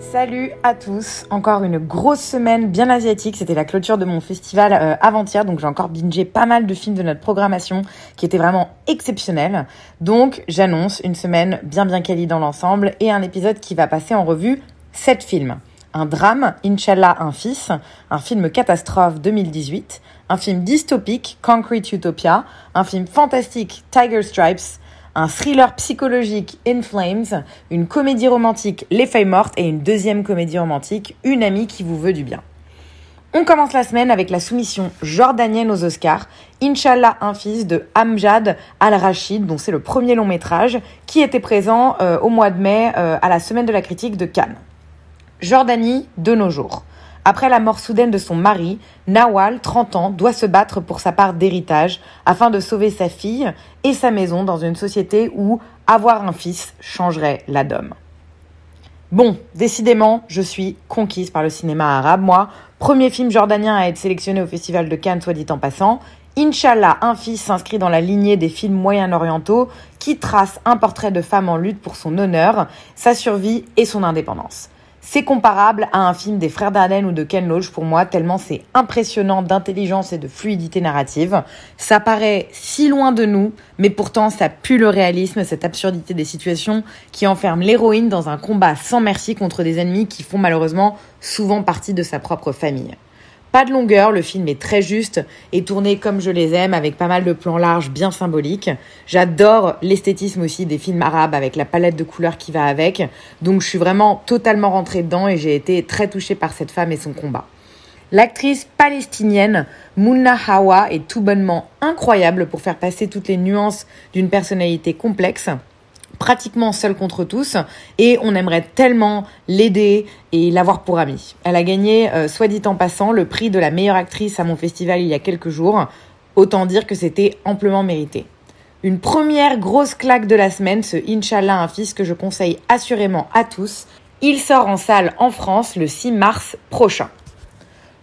Salut à tous, encore une grosse semaine bien asiatique, c'était la clôture de mon festival euh, avant-hier, donc j'ai encore bingé pas mal de films de notre programmation qui étaient vraiment exceptionnels. Donc j'annonce une semaine bien bien quali dans l'ensemble et un épisode qui va passer en revue 7 films. Un drame, Inch'Allah un fils, un film catastrophe 2018, un film dystopique, Concrete Utopia, un film fantastique, Tiger Stripes, un thriller psychologique, In Flames, une comédie romantique, Les Feuilles Mortes, et une deuxième comédie romantique, Une amie qui vous veut du bien. On commence la semaine avec la soumission jordanienne aux Oscars, Inch'Allah un fils de Amjad Al-Rachid, dont c'est le premier long métrage, qui était présent euh, au mois de mai euh, à la semaine de la critique de Cannes. Jordanie de nos jours. Après la mort soudaine de son mari, Nawal, 30 ans, doit se battre pour sa part d'héritage afin de sauver sa fille et sa maison dans une société où avoir un fils changerait la dôme. Bon, décidément, je suis conquise par le cinéma arabe. Moi, premier film jordanien à être sélectionné au Festival de Cannes, soit dit en passant. Inch'Allah, un fils s'inscrit dans la lignée des films moyen-orientaux qui tracent un portrait de femme en lutte pour son honneur, sa survie et son indépendance. C'est comparable à un film des frères Dardenne ou de Ken Loach pour moi, tellement c'est impressionnant d'intelligence et de fluidité narrative. Ça paraît si loin de nous, mais pourtant ça pue le réalisme, cette absurdité des situations qui enferme l'héroïne dans un combat sans merci contre des ennemis qui font malheureusement souvent partie de sa propre famille. Pas de longueur, le film est très juste et tourné comme je les aime avec pas mal de plans larges bien symboliques. J'adore l'esthétisme aussi des films arabes avec la palette de couleurs qui va avec. Donc je suis vraiment totalement rentrée dedans et j'ai été très touchée par cette femme et son combat. L'actrice palestinienne Mouna Hawa est tout bonnement incroyable pour faire passer toutes les nuances d'une personnalité complexe pratiquement seule contre tous et on aimerait tellement l'aider et l'avoir pour amie. Elle a gagné, euh, soit dit en passant, le prix de la meilleure actrice à mon festival il y a quelques jours. Autant dire que c'était amplement mérité. Une première grosse claque de la semaine, ce Inch'Allah un fils que je conseille assurément à tous. Il sort en salle en France le 6 mars prochain.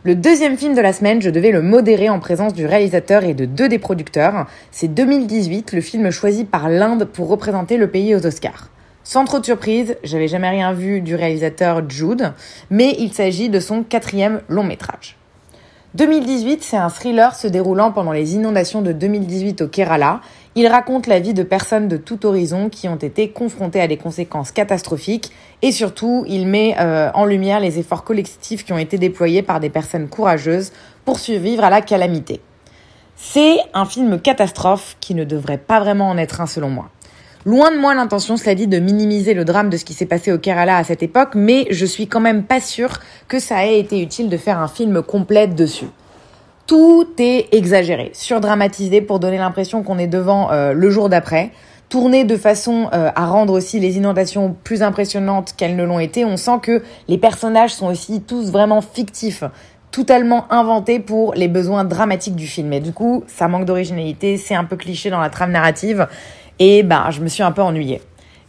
Le deuxième film de la semaine, je devais le modérer en présence du réalisateur et de deux des producteurs. C'est 2018, le film choisi par l'Inde pour représenter le pays aux Oscars. Sans trop de surprise, j'avais jamais rien vu du réalisateur Jude, mais il s'agit de son quatrième long métrage. 2018, c'est un thriller se déroulant pendant les inondations de 2018 au Kerala. Il raconte la vie de personnes de tout horizon qui ont été confrontées à des conséquences catastrophiques et surtout, il met euh, en lumière les efforts collectifs qui ont été déployés par des personnes courageuses pour survivre à la calamité. C'est un film catastrophe qui ne devrait pas vraiment en être un selon moi. Loin de moi l'intention, cela dit, de minimiser le drame de ce qui s'est passé au Kerala à cette époque, mais je suis quand même pas sûre que ça ait été utile de faire un film complet dessus. Tout est exagéré, surdramatisé pour donner l'impression qu'on est devant euh, le jour d'après, tourné de façon euh, à rendre aussi les inondations plus impressionnantes qu'elles ne l'ont été. On sent que les personnages sont aussi tous vraiment fictifs totalement inventés pour les besoins dramatiques du film. Et du coup, ça manque d'originalité, c'est un peu cliché dans la trame narrative et ben, je me suis un peu ennuyée.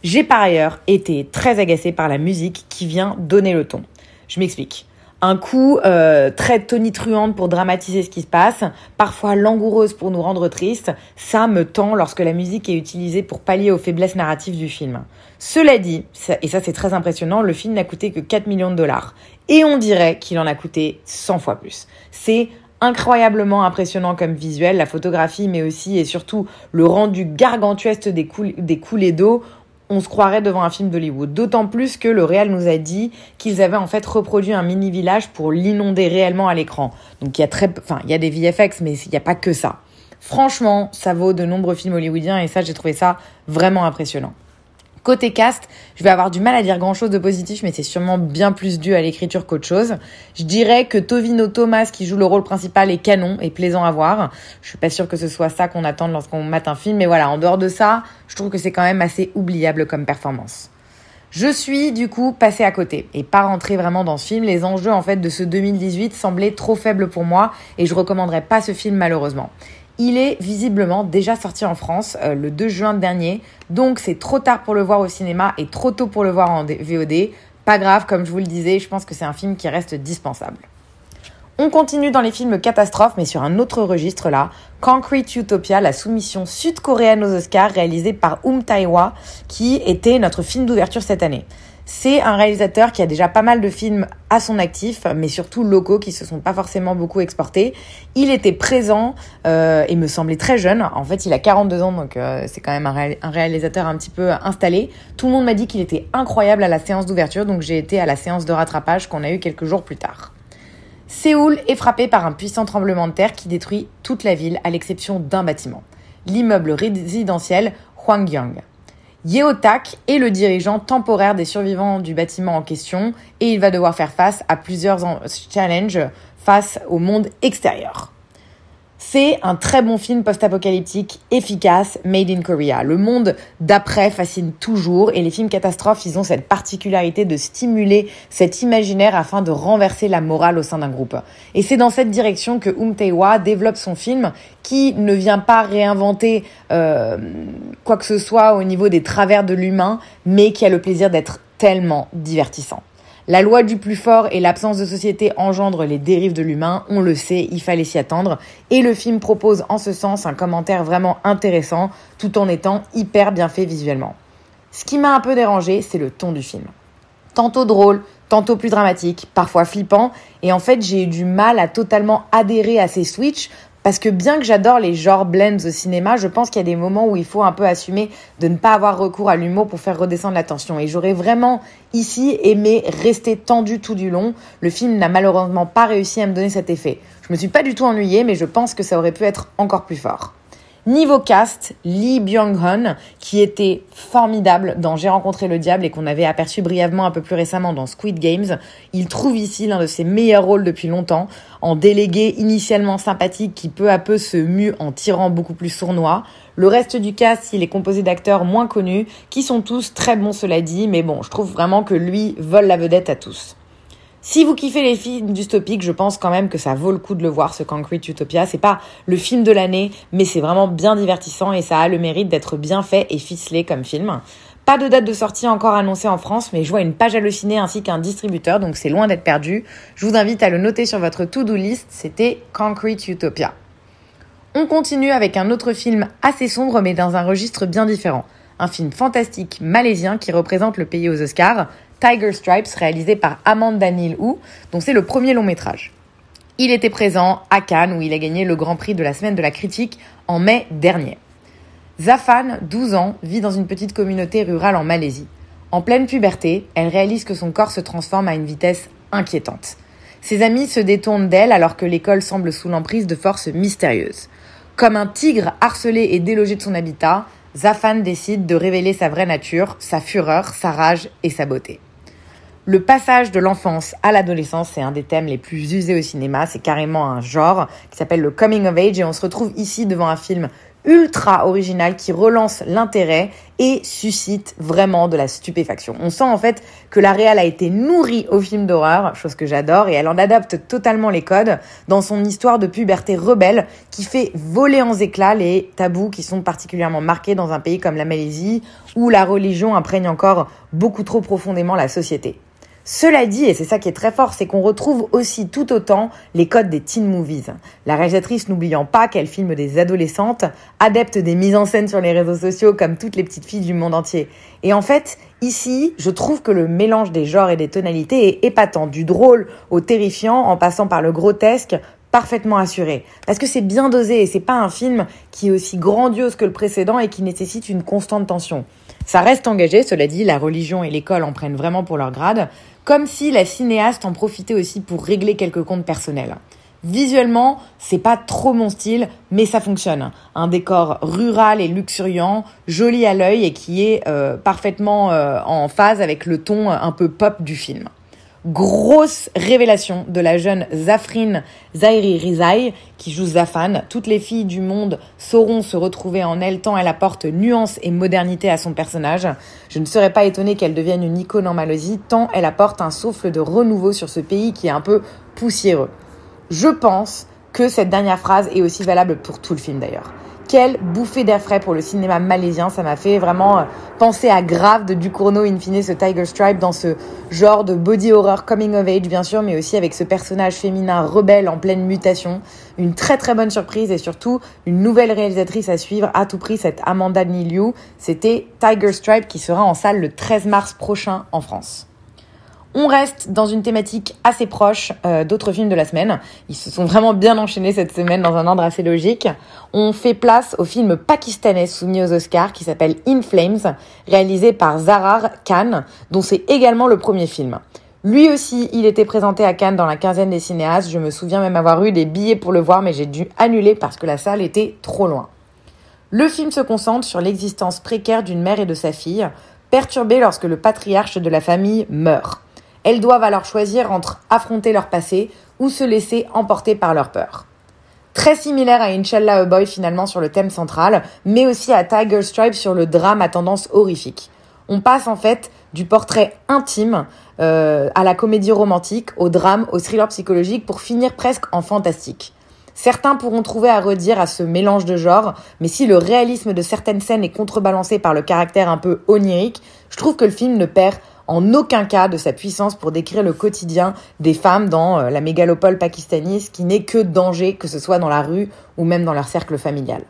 J'ai par ailleurs été très agacée par la musique qui vient donner le ton. Je m'explique. Un coup euh, très tonitruante pour dramatiser ce qui se passe, parfois langoureuse pour nous rendre tristes, ça me tend lorsque la musique est utilisée pour pallier aux faiblesses narratives du film. Cela dit, et ça c'est très impressionnant, le film n'a coûté que 4 millions de dollars. Et on dirait qu'il en a coûté 100 fois plus. C'est incroyablement impressionnant comme visuel, la photographie, mais aussi et surtout le rendu gargantuesque des, des coulées d'eau. On se croirait devant un film d'Hollywood. D'autant plus que le réal nous a dit qu'ils avaient en fait reproduit un mini village pour l'inonder réellement à l'écran. Donc il y a très, enfin il y a des VFX, mais il n'y a pas que ça. Franchement, ça vaut de nombreux films hollywoodiens et ça j'ai trouvé ça vraiment impressionnant. Côté cast, je vais avoir du mal à dire grand chose de positif, mais c'est sûrement bien plus dû à l'écriture qu'autre chose. Je dirais que Tovino Thomas, qui joue le rôle principal, est canon et plaisant à voir. Je suis pas sûre que ce soit ça qu'on attend lorsqu'on mate un film, mais voilà, en dehors de ça, je trouve que c'est quand même assez oubliable comme performance. Je suis du coup passée à côté et pas rentrée vraiment dans ce film. Les enjeux en fait de ce 2018 semblaient trop faibles pour moi et je recommanderais pas ce film malheureusement. Il est visiblement déjà sorti en France euh, le 2 juin dernier, donc c'est trop tard pour le voir au cinéma et trop tôt pour le voir en VOD. Pas grave, comme je vous le disais, je pense que c'est un film qui reste dispensable. On continue dans les films catastrophes, mais sur un autre registre là. Concrete Utopia, la soumission sud-coréenne aux Oscars réalisée par Um Tae-hwa, qui était notre film d'ouverture cette année. C'est un réalisateur qui a déjà pas mal de films à son actif, mais surtout locaux qui se sont pas forcément beaucoup exportés. Il était présent euh, et me semblait très jeune. En fait, il a 42 ans, donc euh, c'est quand même un, réalisateur un petit peu installé. Tout le monde m'a dit qu'il était incroyable à la séance d'ouverture, donc j'ai été à la séance de rattrapage qu'on a eu quelques jours plus tard. Séoul est frappé par un puissant tremblement de terre qui détruit toute la ville à l'exception d'un bâtiment, l'immeuble résidentiel Hwangyang. Yeotak est le dirigeant temporaire des survivants du bâtiment en question et il va devoir faire face à plusieurs challenges face au monde extérieur. C'est un très bon film post-apocalyptique, efficace, made in Korea. Le monde d'après fascine toujours et les films catastrophes, ils ont cette particularité de stimuler cet imaginaire afin de renverser la morale au sein d'un groupe. Et c'est dans cette direction que Um Tae-hwa développe son film qui ne vient pas réinventer euh, quoi que ce soit au niveau des travers de l'humain, mais qui a le plaisir d'être tellement divertissant. La loi du plus fort et l'absence de société engendrent les dérives de l'humain, on le sait, il fallait s'y attendre, et le film propose en ce sens un commentaire vraiment intéressant, tout en étant hyper bien fait visuellement. Ce qui m'a un peu dérangé, c'est le ton du film. Tantôt drôle, tantôt plus dramatique, parfois flippant, et en fait j'ai eu du mal à totalement adhérer à ces switches parce que bien que j'adore les genres blends au cinéma, je pense qu'il y a des moments où il faut un peu assumer de ne pas avoir recours à l'humour pour faire redescendre la tension. Et j'aurais vraiment ici aimé rester tendu tout du long. Le film n'a malheureusement pas réussi à me donner cet effet. Je me suis pas du tout ennuyée, mais je pense que ça aurait pu être encore plus fort. Niveau cast, Lee Byung-hun, qui était formidable dans J'ai rencontré le diable et qu'on avait aperçu brièvement un peu plus récemment dans Squid Games, il trouve ici l'un de ses meilleurs rôles depuis longtemps, en délégué initialement sympathique qui peu à peu se mue en tirant beaucoup plus sournois. Le reste du cast, il est composé d'acteurs moins connus, qui sont tous très bons cela dit, mais bon, je trouve vraiment que lui vole la vedette à tous. Si vous kiffez les films dystopiques, je pense quand même que ça vaut le coup de le voir, ce Concrete Utopia. C'est pas le film de l'année, mais c'est vraiment bien divertissant et ça a le mérite d'être bien fait et ficelé comme film. Pas de date de sortie encore annoncée en France, mais je vois une page hallucinée ainsi qu'un distributeur, donc c'est loin d'être perdu. Je vous invite à le noter sur votre to-do list, c'était Concrete Utopia. On continue avec un autre film assez sombre mais dans un registre bien différent. Un film fantastique malaisien qui représente le pays aux Oscars, Tiger Stripes, réalisé par Amanda Neil Hu, dont c'est le premier long métrage. Il était présent à Cannes où il a gagné le Grand Prix de la Semaine de la Critique en mai dernier. Zafan, 12 ans, vit dans une petite communauté rurale en Malaisie. En pleine puberté, elle réalise que son corps se transforme à une vitesse inquiétante. Ses amis se détournent d'elle alors que l'école semble sous l'emprise de forces mystérieuses. Comme un tigre harcelé et délogé de son habitat, Zafan décide de révéler sa vraie nature, sa fureur, sa rage et sa beauté. Le passage de l'enfance à l'adolescence, c'est un des thèmes les plus usés au cinéma. C'est carrément un genre qui s'appelle le coming of age et on se retrouve ici devant un film ultra original qui relance l'intérêt et suscite vraiment de la stupéfaction. On sent en fait que la réal a été nourrie au film d'horreur, chose que j'adore, et elle en adapte totalement les codes dans son histoire de puberté rebelle qui fait voler en éclats les tabous qui sont particulièrement marqués dans un pays comme la Malaisie où la religion imprègne encore beaucoup trop profondément la société. Cela dit, et c'est ça qui est très fort, c'est qu'on retrouve aussi tout autant les codes des teen movies. La réalisatrice n'oubliant pas qu'elle filme des adolescentes, adeptes des mises en scène sur les réseaux sociaux comme toutes les petites filles du monde entier. Et en fait, ici, je trouve que le mélange des genres et des tonalités est épatant, du drôle au terrifiant en passant par le grotesque, parfaitement assuré. Parce que c'est bien dosé et c'est pas un film qui est aussi grandiose que le précédent et qui nécessite une constante tension. Ça reste engagé, cela dit, la religion et l'école en prennent vraiment pour leur grade, comme si la cinéaste en profitait aussi pour régler quelques comptes personnels. Visuellement, c'est pas trop mon style, mais ça fonctionne. Un décor rural et luxuriant, joli à l'œil et qui est euh, parfaitement euh, en phase avec le ton un peu pop du film. Grosse révélation de la jeune Zafrine Zairi Rizai qui joue Zafan. Toutes les filles du monde sauront se retrouver en elle tant elle apporte nuance et modernité à son personnage. Je ne serais pas étonnée qu'elle devienne une icône en Malaisie tant elle apporte un souffle de renouveau sur ce pays qui est un peu poussiéreux. Je pense que cette dernière phrase est aussi valable pour tout le film d'ailleurs quelle bouffée d'air frais pour le cinéma malaisien. Ça m'a fait vraiment euh, penser à Grave de Ducournau, in fine, ce Tiger Stripe dans ce genre de body horror coming of age, bien sûr, mais aussi avec ce personnage féminin rebelle en pleine mutation. Une très très bonne surprise et surtout une nouvelle réalisatrice à suivre à tout prix, cette Amanda Niliu. C'était Tiger Stripe qui sera en salle le 13 mars prochain en France. On reste dans une thématique assez proche euh, d'autres films de la semaine. Ils se sont vraiment bien enchaînés cette semaine dans un ordre assez logique. On fait place au film pakistanais soumis aux Oscars qui s'appelle In Flames, réalisé par Zarar Khan, dont c'est également le premier film. Lui aussi, il était présenté à Cannes dans la quinzaine des cinéastes. Je me souviens même avoir eu des billets pour le voir, mais j'ai dû annuler parce que la salle était trop loin. Le film se concentre sur l'existence précaire d'une mère et de sa fille, perturbée lorsque le patriarche de la famille meurt. Elles doivent alors choisir entre affronter leur passé ou se laisser emporter par leur peur. Très similaire à Inshallah a Boy finalement sur le thème central, mais aussi à Tiger Stripe sur le drame à tendance horrifique. On passe en fait du portrait intime euh, à la comédie romantique, au drame, au thriller psychologique pour finir presque en fantastique. Certains pourront trouver à redire à ce mélange de genres, mais si le réalisme de certaines scènes est contrebalancé par le caractère un peu onirique, je trouve que le film ne perd en aucun cas de sa puissance pour décrire le quotidien des femmes dans euh, la mégalopole pakistanise qui n'est que danger, que ce soit dans la rue ou même dans leur cercle familial.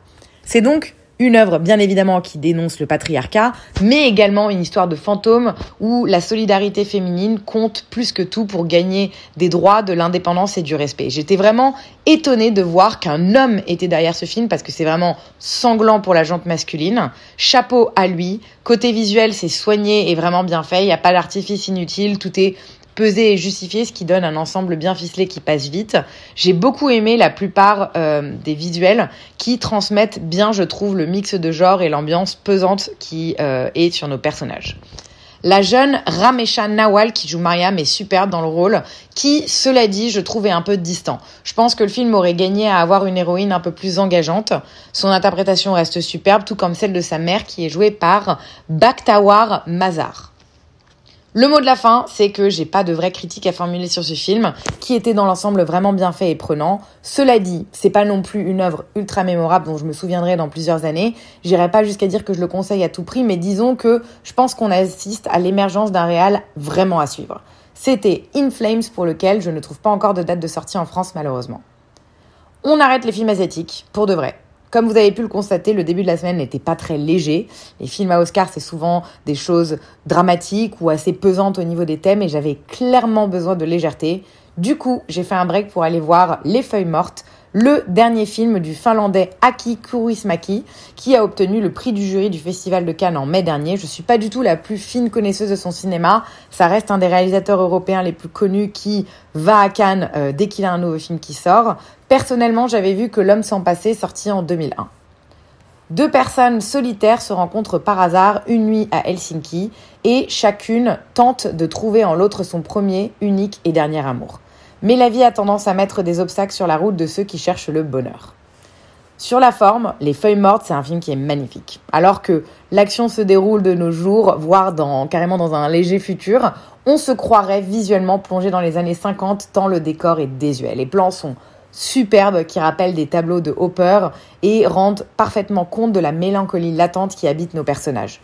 C'est donc une œuvre bien évidemment qui dénonce le patriarcat, mais également une histoire de fantôme où la solidarité féminine compte plus que tout pour gagner des droits, de l'indépendance et du respect. J'étais vraiment étonnée de voir qu'un homme était derrière ce film parce que c'est vraiment sanglant pour la jante masculine. Chapeau à lui. Côté visuel, c'est soigné et vraiment bien fait. Il n'y a pas d'artifice inutile. Tout est peser et justifier, ce qui donne un ensemble bien ficelé qui passe vite. J'ai beaucoup aimé la plupart euh, des visuels qui transmettent bien, je trouve, le mix de genre et l'ambiance pesante qui euh, est sur nos personnages. La jeune Ramesha Nawal qui joue Mariam est superbe dans le rôle, qui, cela dit, je trouvais un peu distant. Je pense que le film aurait gagné à avoir une héroïne un peu plus engageante. Son interprétation reste superbe, tout comme celle de sa mère qui est jouée par Bakhtawar Mazar. Le mot de la fin, c'est que j'ai pas de vraie critique à formuler sur ce film, qui était dans l'ensemble vraiment bien fait et prenant. Cela dit, c'est pas non plus une œuvre ultra mémorable dont je me souviendrai dans plusieurs années. J'irai pas jusqu'à dire que je le conseille à tout prix, mais disons que je pense qu'on assiste à l'émergence d'un réal vraiment à suivre. C'était In Flames pour lequel je ne trouve pas encore de date de sortie en France malheureusement. On arrête les films asiatiques, pour de vrai. Comme vous avez pu le constater, le début de la semaine n'était pas très léger. Les films à Oscar, c'est souvent des choses dramatiques ou assez pesantes au niveau des thèmes et j'avais clairement besoin de légèreté. Du coup, j'ai fait un break pour aller voir Les Feuilles Mortes, le dernier film du finlandais Aki Kaurismäki, qui a obtenu le prix du jury du Festival de Cannes en mai dernier. Je suis pas du tout la plus fine connaisseuse de son cinéma. Ça reste un des réalisateurs européens les plus connus qui va à Cannes euh, dès qu'il a un nouveau film qui sort. Personnellement, j'avais vu que L'homme sans passé sorti en 2001. Deux personnes solitaires se rencontrent par hasard une nuit à Helsinki et chacune tente de trouver en l'autre son premier, unique et dernier amour. Mais la vie a tendance à mettre des obstacles sur la route de ceux qui cherchent le bonheur. Sur la forme, Les Feuilles Mortes, c'est un film qui est magnifique. Alors que l'action se déroule de nos jours, voire carrément dans un léger futur, on se croirait visuellement plongé dans les années 50 tant le décor est désuet. Les plans sont superbes qui rappellent des tableaux de Hopper et rendent parfaitement compte de la mélancolie latente qui habite nos personnages.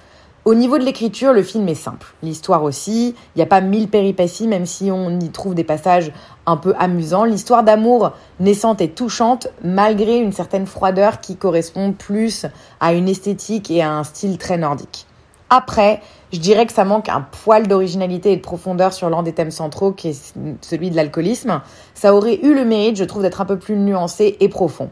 Au niveau de l'écriture, le film est simple. L'histoire aussi, il n'y a pas mille péripéties, même si on y trouve des passages un peu amusants. L'histoire d'amour naissante et touchante, malgré une certaine froideur qui correspond plus à une esthétique et à un style très nordique. Après, je dirais que ça manque un poil d'originalité et de profondeur sur l'un des thèmes centraux, qui est celui de l'alcoolisme. Ça aurait eu le mérite, je trouve, d'être un peu plus nuancé et profond.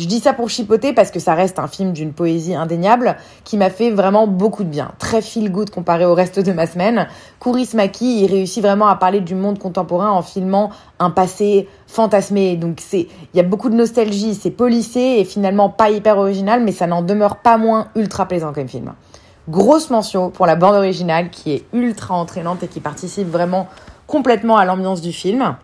Je dis ça pour chipoter parce que ça reste un film d'une poésie indéniable qui m'a fait vraiment beaucoup de bien. Très feel good comparé au reste de ma semaine. Kouris Maki, il réussit vraiment à parler du monde contemporain en filmant un passé fantasmé. Donc c'est, il y a beaucoup de nostalgie, c'est polissé et finalement pas hyper original, mais ça n'en demeure pas moins ultra plaisant comme film. Grosse mention pour la bande originale qui est ultra entraînante et qui participe vraiment complètement à l'ambiance du film.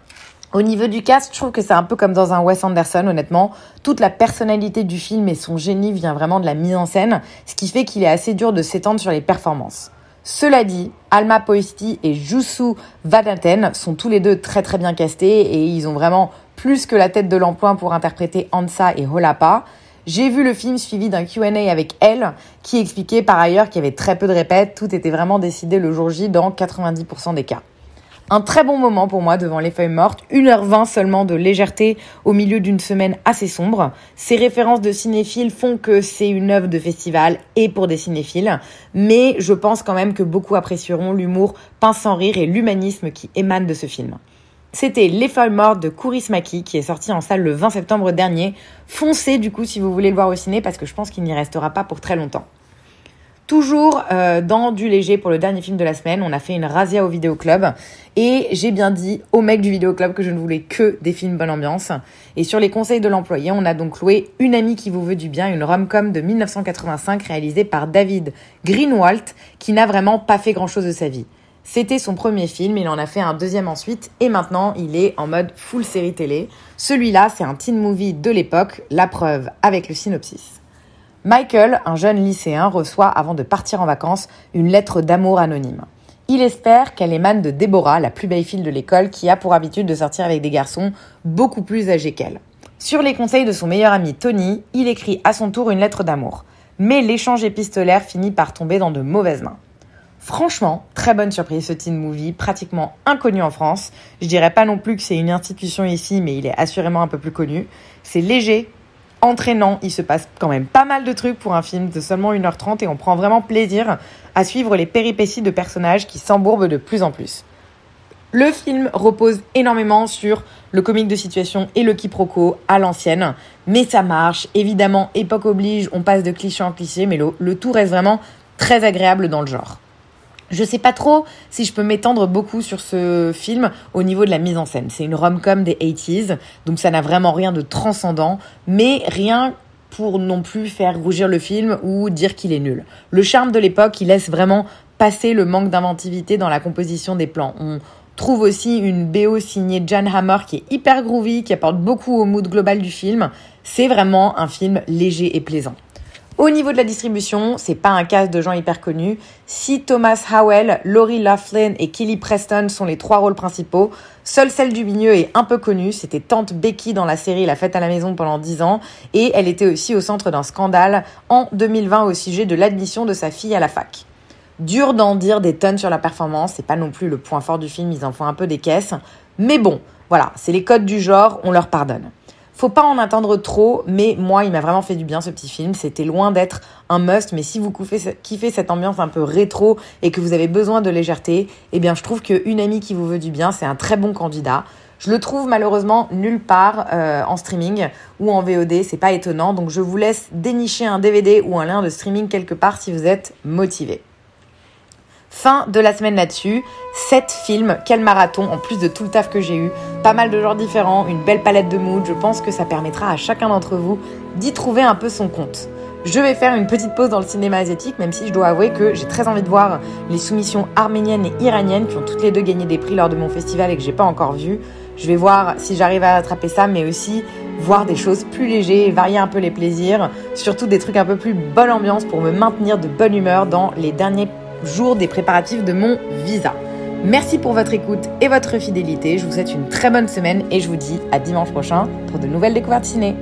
Au niveau du cast, je trouve que c'est un peu comme dans un Wes Anderson, honnêtement. Toute la personnalité du film et son génie vient vraiment de la mise en scène, ce qui fait qu'il est assez dur de s'étendre sur les performances. Cela dit, Alma Poesti et Jusu Vadaten sont tous les deux très très bien castés et ils ont vraiment plus que la tête de l'emploi pour interpréter Ansa et Holapa. J'ai vu le film suivi d'un Q&A avec elle qui expliquait par ailleurs qu'il y avait très peu de répètes, tout était vraiment décidé le jour J dans 90% des cas. Un très bon moment pour moi devant les feuilles mortes, 1h20 seulement de légèreté au milieu d'une semaine assez sombre. Ces références de cinéphiles font que c'est une œuvre de festival et pour des cinéphiles, mais je pense quand même que beaucoup apprécieront l'humour pince sans rire et l'humanisme qui émane de ce film. C'était Les Feuilles Mortes de Kouris Maki qui est sorti en salle le 20 septembre dernier. Foncez du coup si vous voulez le voir au ciné parce que je pense qu'il n'y restera pas pour très longtemps. Toujours euh, dans du léger pour le dernier film de la semaine, on a fait une razzia au vidéoclub et j'ai bien dit au mec du vidéoclub que je ne voulais que des films bonne ambiance. Et sur les conseils de l'employé, on a donc loué Une amie qui vous veut du bien, une rom-com de 1985 réalisée par David Greenwalt qui n'a vraiment pas fait grand chose de sa vie. C'était son premier film, il en a fait un deuxième ensuite et maintenant il est en mode full série télé. Celui-là, c'est un teen movie de l'époque, la preuve avec le synopsis. Michael, un jeune lycéen, reçoit, avant de partir en vacances, une lettre d'amour anonyme. Il espère qu'elle émane de Déborah, la plus belle fille de l'école, qui a pour habitude de sortir avec des garçons beaucoup plus âgés qu'elle. Sur les conseils de son meilleur ami Tony, il écrit à son tour une lettre d'amour. Mais l'échange épistolaire finit par tomber dans de mauvaises mains. Franchement, très bonne surprise ce teen movie, pratiquement inconnu en France. Je dirais pas non plus que c'est une institution ici, mais il est assurément un peu plus connu. C'est léger, entraînant. Il se passe quand même pas mal de trucs pour un film de seulement 1h30 et on prend vraiment plaisir à suivre les péripéties de personnages qui s'embourbent de plus en plus. Le film repose énormément sur le comique de situation et le quiproquo à l'ancienne, mais ça marche. Évidemment, époque oblige, on passe de cliché en cliché, mais le, le tout reste vraiment très agréable dans le genre. Je sais pas trop si je peux m'étendre beaucoup sur ce film au niveau de la mise en scène. C'est une rom-com des 80s, donc ça n'a vraiment rien de transcendant, mais rien pour non plus faire rougir le film ou dire qu'il est nul. Le charme de l'époque, il laisse vraiment passer le manque d'inventivité dans la composition des plans. On trouve aussi une BO signée Jan Hammer qui est hyper groovy, qui apporte beaucoup au mood global du film. C'est vraiment un film léger et plaisant. Au niveau de la distribution, c'est pas un cast de gens hyper connus. Si Thomas Howell, Laurie Laughlin et Kelly Preston sont les trois rôles principaux, seule celle du milieu est un peu connue. C'était tante Becky dans la série La fête à la maison pendant 10 ans et elle était aussi au centre d'un scandale en 2020 au sujet de l'admission de sa fille à la fac. Dur d'en dire des tonnes sur la performance, c'est pas non plus le point fort du film, ils en font un peu des caisses. Mais bon, voilà, c'est les codes du genre, on leur pardonne. Faut pas en attendre trop, mais moi, il m'a vraiment fait du bien ce petit film. C'était loin d'être un must, mais si vous kiffez cette ambiance un peu rétro et que vous avez besoin de légèreté, eh bien, je trouve qu'une amie qui vous veut du bien, c'est un très bon candidat. Je le trouve malheureusement nulle part euh, en streaming ou en VOD, c'est pas étonnant. Donc je vous laisse dénicher un DVD ou un lien de streaming quelque part si vous êtes motivé. Fin de la semaine là-dessus. 7 films, quel marathon, en plus de tout le taf que j'ai eu. Pas mal de genres différents, une belle palette de moods. Je pense que ça permettra à chacun d'entre vous d'y trouver un peu son compte. Je vais faire une petite pause dans le cinéma asiatique, même si je dois avouer que j'ai très envie de voir les soumissions arméniennes et iraniennes qui ont toutes les deux gagné des prix lors de mon festival et que j'ai pas encore vu. Je vais voir si j'arrive à attraper ça, mais aussi voir des choses plus légères, varier un peu les plaisirs, surtout des trucs un peu plus bonne ambiance pour me maintenir de bonne humeur dans les derniers jour des préparatifs de mon visa. Merci pour votre écoute et votre fidélité. Je vous souhaite une très bonne semaine et je vous dis à dimanche prochain pour de nouvelles découvertes ciné.